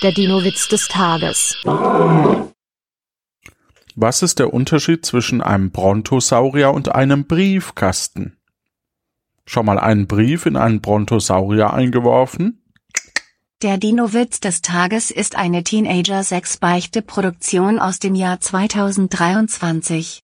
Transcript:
Der Dino-Witz des Tages. Was ist der Unterschied zwischen einem Brontosaurier und einem Briefkasten? Schon mal einen Brief in einen Brontosaurier eingeworfen? Der Dino-Witz des Tages ist eine Teenager-6-Beichte-Produktion aus dem Jahr 2023.